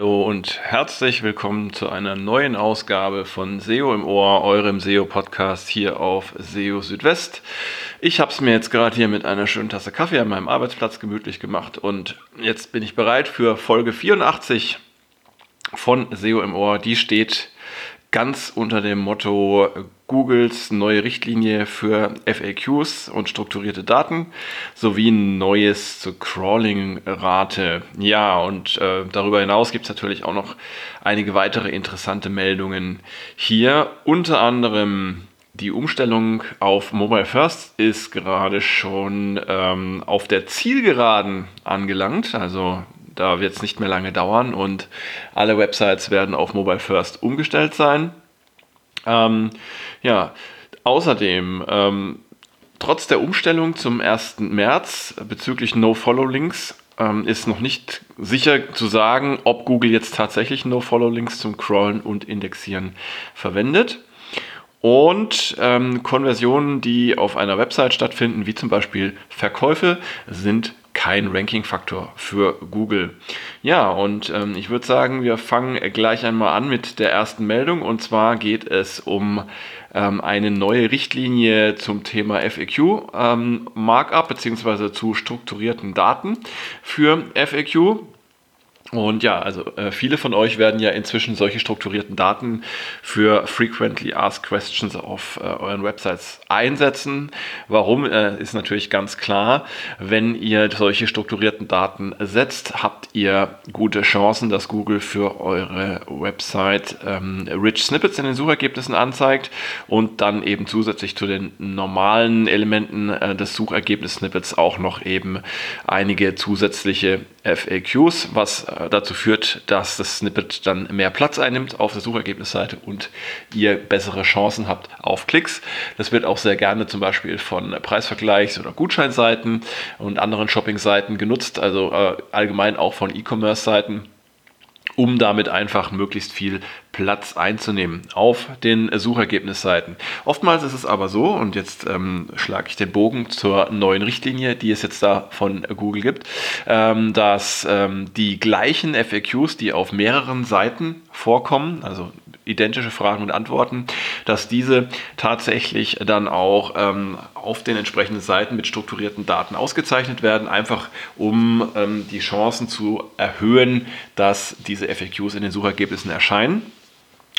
Hallo und herzlich willkommen zu einer neuen Ausgabe von SEO im Ohr, eurem SEO-Podcast hier auf SEO Südwest. Ich habe es mir jetzt gerade hier mit einer schönen Tasse Kaffee an meinem Arbeitsplatz gemütlich gemacht und jetzt bin ich bereit für Folge 84 von SEO im Ohr. Die steht ganz unter dem Motto Googles neue Richtlinie für FAQs und strukturierte Daten sowie neues zur Crawling-Rate. Ja, und äh, darüber hinaus gibt es natürlich auch noch einige weitere interessante Meldungen hier. Unter anderem die Umstellung auf Mobile First ist gerade schon ähm, auf der Zielgeraden angelangt. Also da wird es nicht mehr lange dauern und alle Websites werden auf Mobile First umgestellt sein. Ähm, ja, außerdem, ähm, trotz der Umstellung zum 1. März bezüglich No-Follow-Links ähm, ist noch nicht sicher zu sagen, ob Google jetzt tatsächlich No-Follow-Links zum Crawlen und Indexieren verwendet. Und ähm, Konversionen, die auf einer Website stattfinden, wie zum Beispiel Verkäufe, sind kein Ranking-Faktor für Google. Ja, und ähm, ich würde sagen, wir fangen gleich einmal an mit der ersten Meldung. Und zwar geht es um ähm, eine neue Richtlinie zum Thema FAQ ähm, bzw. zu strukturierten Daten für FAQ. Und ja, also äh, viele von euch werden ja inzwischen solche strukturierten Daten für Frequently Asked Questions auf äh, euren Websites einsetzen. Warum äh, ist natürlich ganz klar. Wenn ihr solche strukturierten Daten setzt, habt ihr gute Chancen, dass Google für eure Website ähm, Rich Snippets in den Suchergebnissen anzeigt und dann eben zusätzlich zu den normalen Elementen äh, des Suchergebnis-Snippets auch noch eben einige zusätzliche FAQs, was äh, dazu führt, dass das Snippet dann mehr Platz einnimmt auf der Suchergebnisseite und ihr bessere Chancen habt auf Klicks. Das wird auch sehr gerne zum Beispiel von Preisvergleichs- oder Gutscheinseiten und anderen Shopping-Seiten genutzt, also äh, allgemein auch von E-Commerce-Seiten um damit einfach möglichst viel Platz einzunehmen auf den Suchergebnisseiten. Oftmals ist es aber so, und jetzt ähm, schlage ich den Bogen zur neuen Richtlinie, die es jetzt da von Google gibt, ähm, dass ähm, die gleichen FAQs, die auf mehreren Seiten vorkommen, also identische Fragen und Antworten, dass diese tatsächlich dann auch ähm, auf den entsprechenden Seiten mit strukturierten Daten ausgezeichnet werden, einfach um ähm, die Chancen zu erhöhen, dass diese FAQs in den Suchergebnissen erscheinen.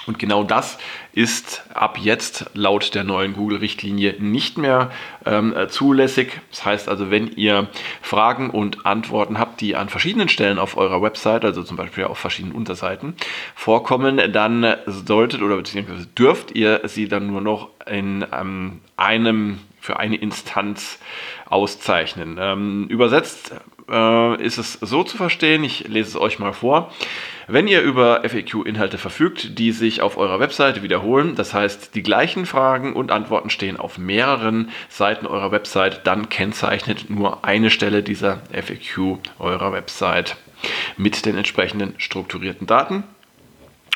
Und genau das ist ab jetzt laut der neuen Google-Richtlinie nicht mehr ähm, zulässig. Das heißt also, wenn ihr Fragen und Antworten habt, die an verschiedenen Stellen auf eurer Website, also zum Beispiel auf verschiedenen Unterseiten, vorkommen, dann solltet oder beziehungsweise dürft ihr sie dann nur noch in ähm, einem für eine Instanz auszeichnen. Ähm, übersetzt äh, ist es so zu verstehen, ich lese es euch mal vor. Wenn ihr über FAQ-Inhalte verfügt, die sich auf eurer Webseite wiederholen, das heißt die gleichen Fragen und Antworten stehen auf mehreren Seiten eurer Website, dann kennzeichnet nur eine Stelle dieser FAQ eurer Website mit den entsprechenden strukturierten Daten.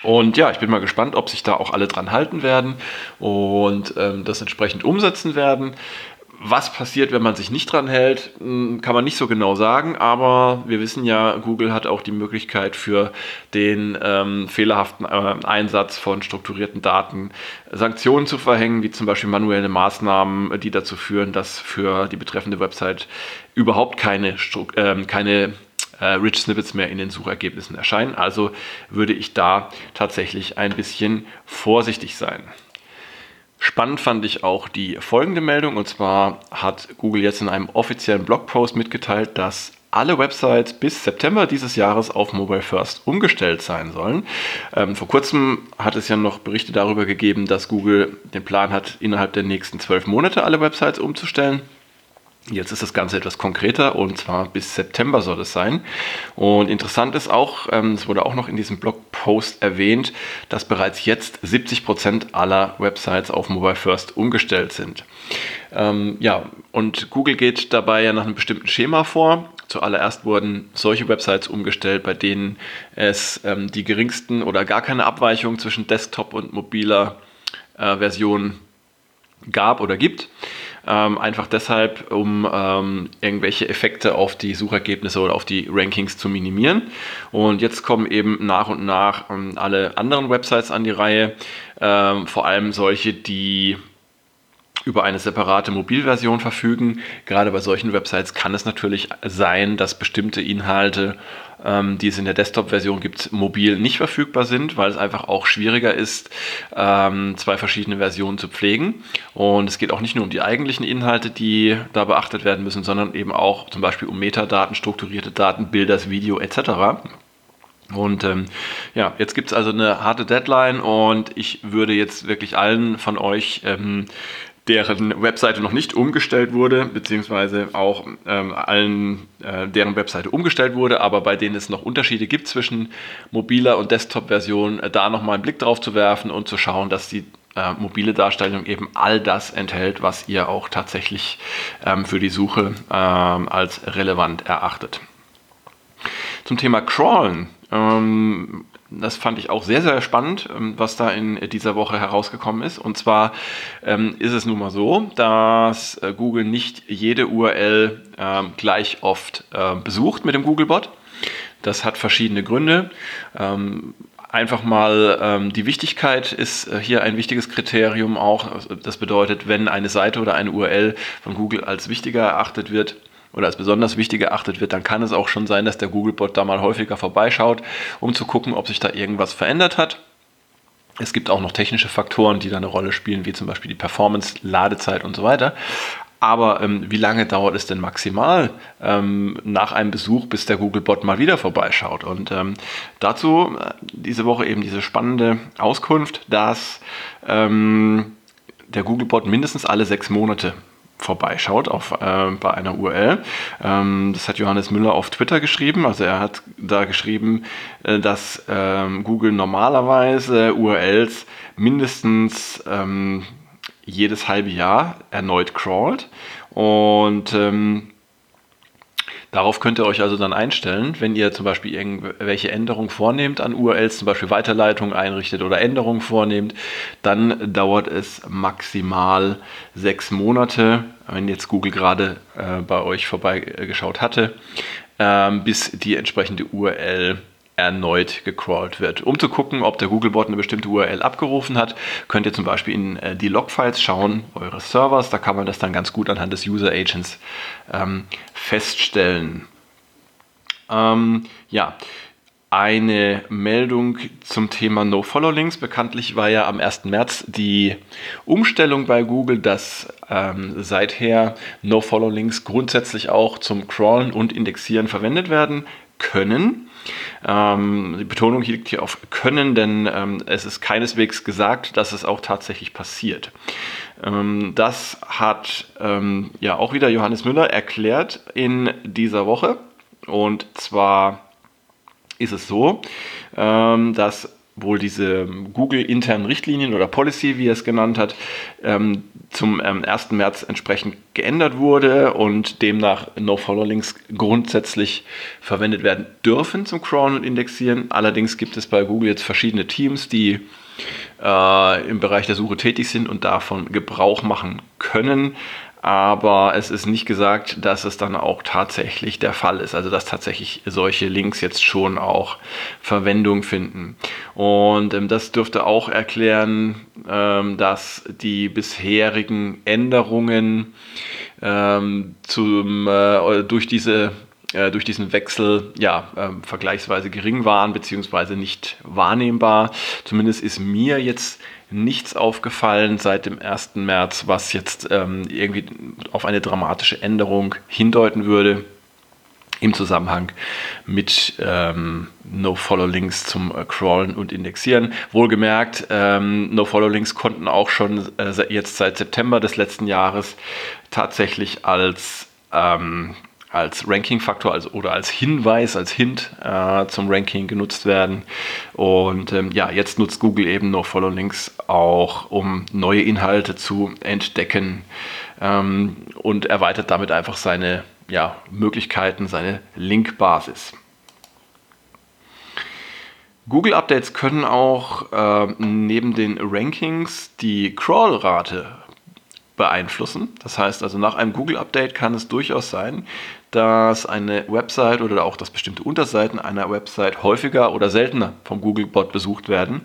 Und ja, ich bin mal gespannt, ob sich da auch alle dran halten werden und ähm, das entsprechend umsetzen werden. Was passiert, wenn man sich nicht dran hält, hm, kann man nicht so genau sagen, aber wir wissen ja, Google hat auch die Möglichkeit für den ähm, fehlerhaften äh, Einsatz von strukturierten Daten Sanktionen zu verhängen, wie zum Beispiel manuelle Maßnahmen, die dazu führen, dass für die betreffende Website überhaupt keine, äh, keine äh, Rich Snippets mehr in den Suchergebnissen erscheinen. Also würde ich da tatsächlich ein bisschen vorsichtig sein. Spannend fand ich auch die folgende Meldung und zwar hat Google jetzt in einem offiziellen Blogpost mitgeteilt, dass alle Websites bis September dieses Jahres auf Mobile First umgestellt sein sollen. Ähm, vor kurzem hat es ja noch Berichte darüber gegeben, dass Google den Plan hat, innerhalb der nächsten zwölf Monate alle Websites umzustellen. Jetzt ist das Ganze etwas konkreter und zwar bis September soll es sein. Und interessant ist auch, ähm, es wurde auch noch in diesem Blogpost erwähnt, dass bereits jetzt 70 Prozent aller Websites auf Mobile First umgestellt sind. Ähm, ja, und Google geht dabei ja nach einem bestimmten Schema vor. Zuallererst wurden solche Websites umgestellt, bei denen es ähm, die geringsten oder gar keine Abweichung zwischen Desktop und mobiler äh, Version gab oder gibt. Ähm, einfach deshalb, um ähm, irgendwelche Effekte auf die Suchergebnisse oder auf die Rankings zu minimieren. Und jetzt kommen eben nach und nach ähm, alle anderen Websites an die Reihe, ähm, vor allem solche, die über eine separate Mobilversion verfügen. Gerade bei solchen Websites kann es natürlich sein, dass bestimmte Inhalte, ähm, die es in der Desktop-Version gibt, mobil nicht verfügbar sind, weil es einfach auch schwieriger ist, ähm, zwei verschiedene Versionen zu pflegen. Und es geht auch nicht nur um die eigentlichen Inhalte, die da beachtet werden müssen, sondern eben auch zum Beispiel um Metadaten, strukturierte Daten, Bilder, Video etc. Und ähm, ja, jetzt gibt es also eine harte Deadline und ich würde jetzt wirklich allen von euch ähm, deren Webseite noch nicht umgestellt wurde, beziehungsweise auch ähm, allen, äh, deren Webseite umgestellt wurde, aber bei denen es noch Unterschiede gibt zwischen mobiler und Desktop-Version, äh, da nochmal einen Blick drauf zu werfen und zu schauen, dass die äh, mobile Darstellung eben all das enthält, was ihr auch tatsächlich ähm, für die Suche ähm, als relevant erachtet. Zum Thema Crawlen. Das fand ich auch sehr, sehr spannend, ähm, was da in dieser Woche herausgekommen ist. Und zwar ähm, ist es nun mal so, dass äh, Google nicht jede URL ähm, gleich oft äh, besucht mit dem Googlebot. Das hat verschiedene Gründe. Ähm, einfach mal ähm, die Wichtigkeit ist äh, hier ein wichtiges Kriterium auch. Das bedeutet, wenn eine Seite oder eine URL von Google als wichtiger erachtet wird, oder als besonders wichtig erachtet wird, dann kann es auch schon sein, dass der Googlebot da mal häufiger vorbeischaut, um zu gucken, ob sich da irgendwas verändert hat. Es gibt auch noch technische Faktoren, die da eine Rolle spielen, wie zum Beispiel die Performance, Ladezeit und so weiter. Aber ähm, wie lange dauert es denn maximal ähm, nach einem Besuch, bis der Googlebot mal wieder vorbeischaut? Und ähm, dazu äh, diese Woche eben diese spannende Auskunft, dass ähm, der Googlebot mindestens alle sechs Monate vorbeischaut auf, äh, bei einer URL. Ähm, das hat Johannes Müller auf Twitter geschrieben. Also er hat da geschrieben, äh, dass ähm, Google normalerweise URLs mindestens ähm, jedes halbe Jahr erneut crawlt. Und ähm, Darauf könnt ihr euch also dann einstellen, wenn ihr zum Beispiel irgendwelche Änderungen vornehmt an URLs, zum Beispiel Weiterleitungen einrichtet oder Änderungen vornehmt, dann dauert es maximal sechs Monate, wenn jetzt Google gerade äh, bei euch vorbeigeschaut hatte, äh, bis die entsprechende URL erneut gecrawlt wird. Um zu gucken, ob der Googlebot eine bestimmte URL abgerufen hat, könnt ihr zum Beispiel in äh, die Logfiles schauen, eures Servers. Da kann man das dann ganz gut anhand des User Agents ähm, feststellen. Ähm, ja, eine Meldung zum Thema No-Follow-Links. Bekanntlich war ja am 1. März die Umstellung bei Google, dass ähm, seither No-Follow-Links grundsätzlich auch zum Crawlen und Indexieren verwendet werden können. Ähm, die Betonung liegt hier auf können, denn ähm, es ist keineswegs gesagt, dass es auch tatsächlich passiert. Ähm, das hat ähm, ja auch wieder Johannes Müller erklärt in dieser Woche. Und zwar ist es so, ähm, dass wohl diese Google-internen Richtlinien oder Policy, wie er es genannt hat, ähm, zum 1. Ähm, März entsprechend geändert wurde und demnach No-Follow-Links grundsätzlich verwendet werden dürfen zum Crawlen und Indexieren. Allerdings gibt es bei Google jetzt verschiedene Teams, die äh, im Bereich der Suche tätig sind und davon Gebrauch machen können aber es ist nicht gesagt, dass es dann auch tatsächlich der Fall ist. Also dass tatsächlich solche Links jetzt schon auch Verwendung finden. Und ähm, das dürfte auch erklären, ähm, dass die bisherigen Änderungen ähm, zum, äh, durch diese äh, durch diesen Wechsel ja, äh, vergleichsweise gering waren, beziehungsweise nicht wahrnehmbar. Zumindest ist mir jetzt nichts aufgefallen seit dem 1. März, was jetzt ähm, irgendwie auf eine dramatische Änderung hindeuten würde im Zusammenhang mit ähm, No-Follow-Links zum äh, Crawlen und Indexieren. Wohlgemerkt, ähm, No-Follow-Links konnten auch schon äh, jetzt seit September des letzten Jahres tatsächlich als ähm, als Ranking-Faktor also, oder als Hinweis, als Hint äh, zum Ranking genutzt werden. Und ähm, ja, jetzt nutzt Google eben noch Follow Links auch, um neue Inhalte zu entdecken ähm, und erweitert damit einfach seine ja, Möglichkeiten, seine Linkbasis. Google Updates können auch äh, neben den Rankings die Crawl-Rate beeinflussen. Das heißt also, nach einem Google-Update kann es durchaus sein, dass eine Website oder auch dass bestimmte Unterseiten einer Website häufiger oder seltener vom Google-Bot besucht werden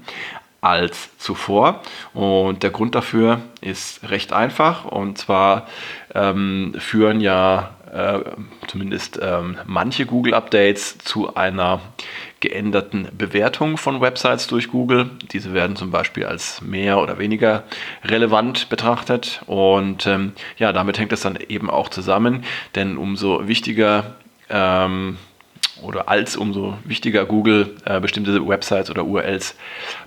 als zuvor. Und der Grund dafür ist recht einfach. Und zwar ähm, führen ja äh, zumindest ähm, manche Google-Updates zu einer geänderten Bewertung von Websites durch Google. Diese werden zum Beispiel als mehr oder weniger relevant betrachtet. Und ähm, ja, damit hängt es dann eben auch zusammen, denn umso wichtiger ähm, oder als umso wichtiger Google äh, bestimmte Websites oder URLs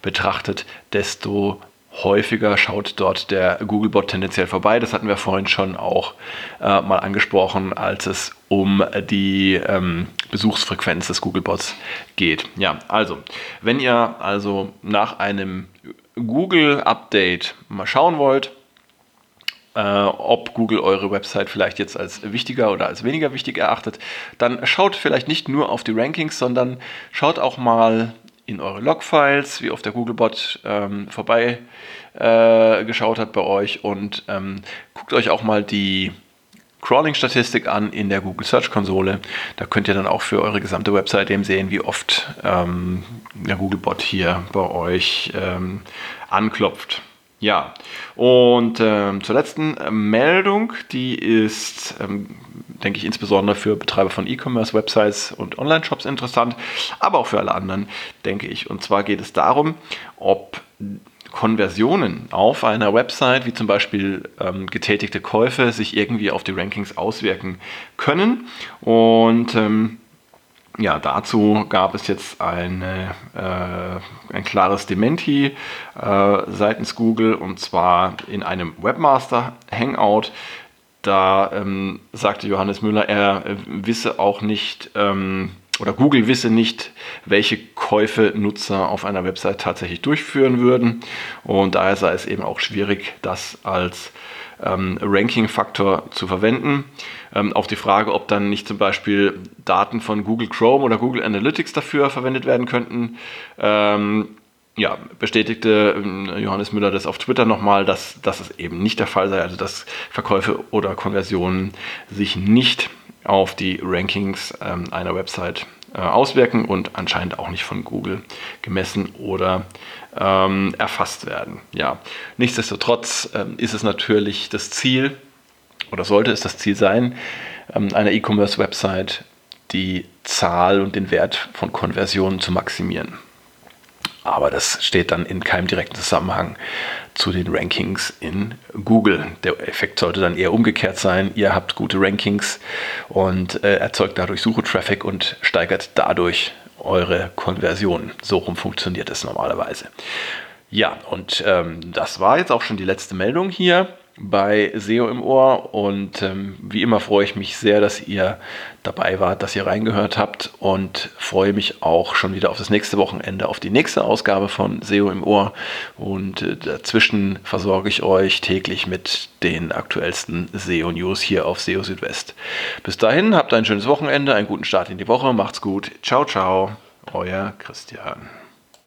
betrachtet, desto häufiger schaut dort der Googlebot tendenziell vorbei. Das hatten wir vorhin schon auch äh, mal angesprochen, als es um die ähm, Besuchsfrequenz des Googlebots geht. Ja, also, wenn ihr also nach einem Google-Update mal schauen wollt, äh, ob Google eure Website vielleicht jetzt als wichtiger oder als weniger wichtig erachtet, dann schaut vielleicht nicht nur auf die Rankings, sondern schaut auch mal in eure Logfiles, wie oft der Googlebot ähm, vorbei äh, geschaut hat bei euch und ähm, guckt euch auch mal die Crawling-Statistik an in der Google Search Konsole. Da könnt ihr dann auch für eure gesamte Website eben sehen, wie oft ähm, der Googlebot hier bei euch ähm, anklopft. Ja, und ähm, zur letzten äh, Meldung, die ist, ähm, denke ich, insbesondere für Betreiber von E-Commerce-Websites und Online-Shops interessant, aber auch für alle anderen, denke ich. Und zwar geht es darum, ob Konversionen auf einer Website, wie zum Beispiel ähm, getätigte Käufe, sich irgendwie auf die Rankings auswirken können. Und ähm, ja, dazu gab es jetzt eine, äh, ein klares Dementi äh, seitens Google und zwar in einem Webmaster Hangout. Da ähm, sagte Johannes Müller, er äh, wisse auch nicht, ähm, oder Google wisse nicht, welche Käufe Nutzer auf einer Website tatsächlich durchführen würden. Und daher sei es eben auch schwierig, das als ähm, Ranking-Faktor zu verwenden. Ähm, auf die Frage, ob dann nicht zum Beispiel Daten von Google Chrome oder Google Analytics dafür verwendet werden könnten, ähm, ja, bestätigte ähm, Johannes Müller das auf Twitter nochmal, dass, dass es eben nicht der Fall sei, also dass Verkäufe oder Konversionen sich nicht auf die Rankings ähm, einer Website äh, auswirken und anscheinend auch nicht von Google gemessen oder ähm, erfasst werden. Ja, nichtsdestotrotz ähm, ist es natürlich das Ziel oder sollte es das Ziel sein, ähm, einer E-Commerce-Website die Zahl und den Wert von Konversionen zu maximieren. Aber das steht dann in keinem direkten Zusammenhang zu den Rankings in Google. Der Effekt sollte dann eher umgekehrt sein. Ihr habt gute Rankings und äh, erzeugt dadurch Suche-Traffic und steigert dadurch eure Konversion. So rum funktioniert es normalerweise. Ja, und ähm, das war jetzt auch schon die letzte Meldung hier bei SEO im Ohr. Und ähm, wie immer freue ich mich sehr, dass ihr dabei wart, dass ihr reingehört habt. Und freue mich auch schon wieder auf das nächste Wochenende, auf die nächste Ausgabe von SEO im Ohr. Und äh, dazwischen versorge ich euch täglich mit den aktuellsten SEO News hier auf SEO Südwest. Bis dahin habt ein schönes Wochenende, einen guten Start in die Woche, macht's gut, ciao ciao, euer Christian.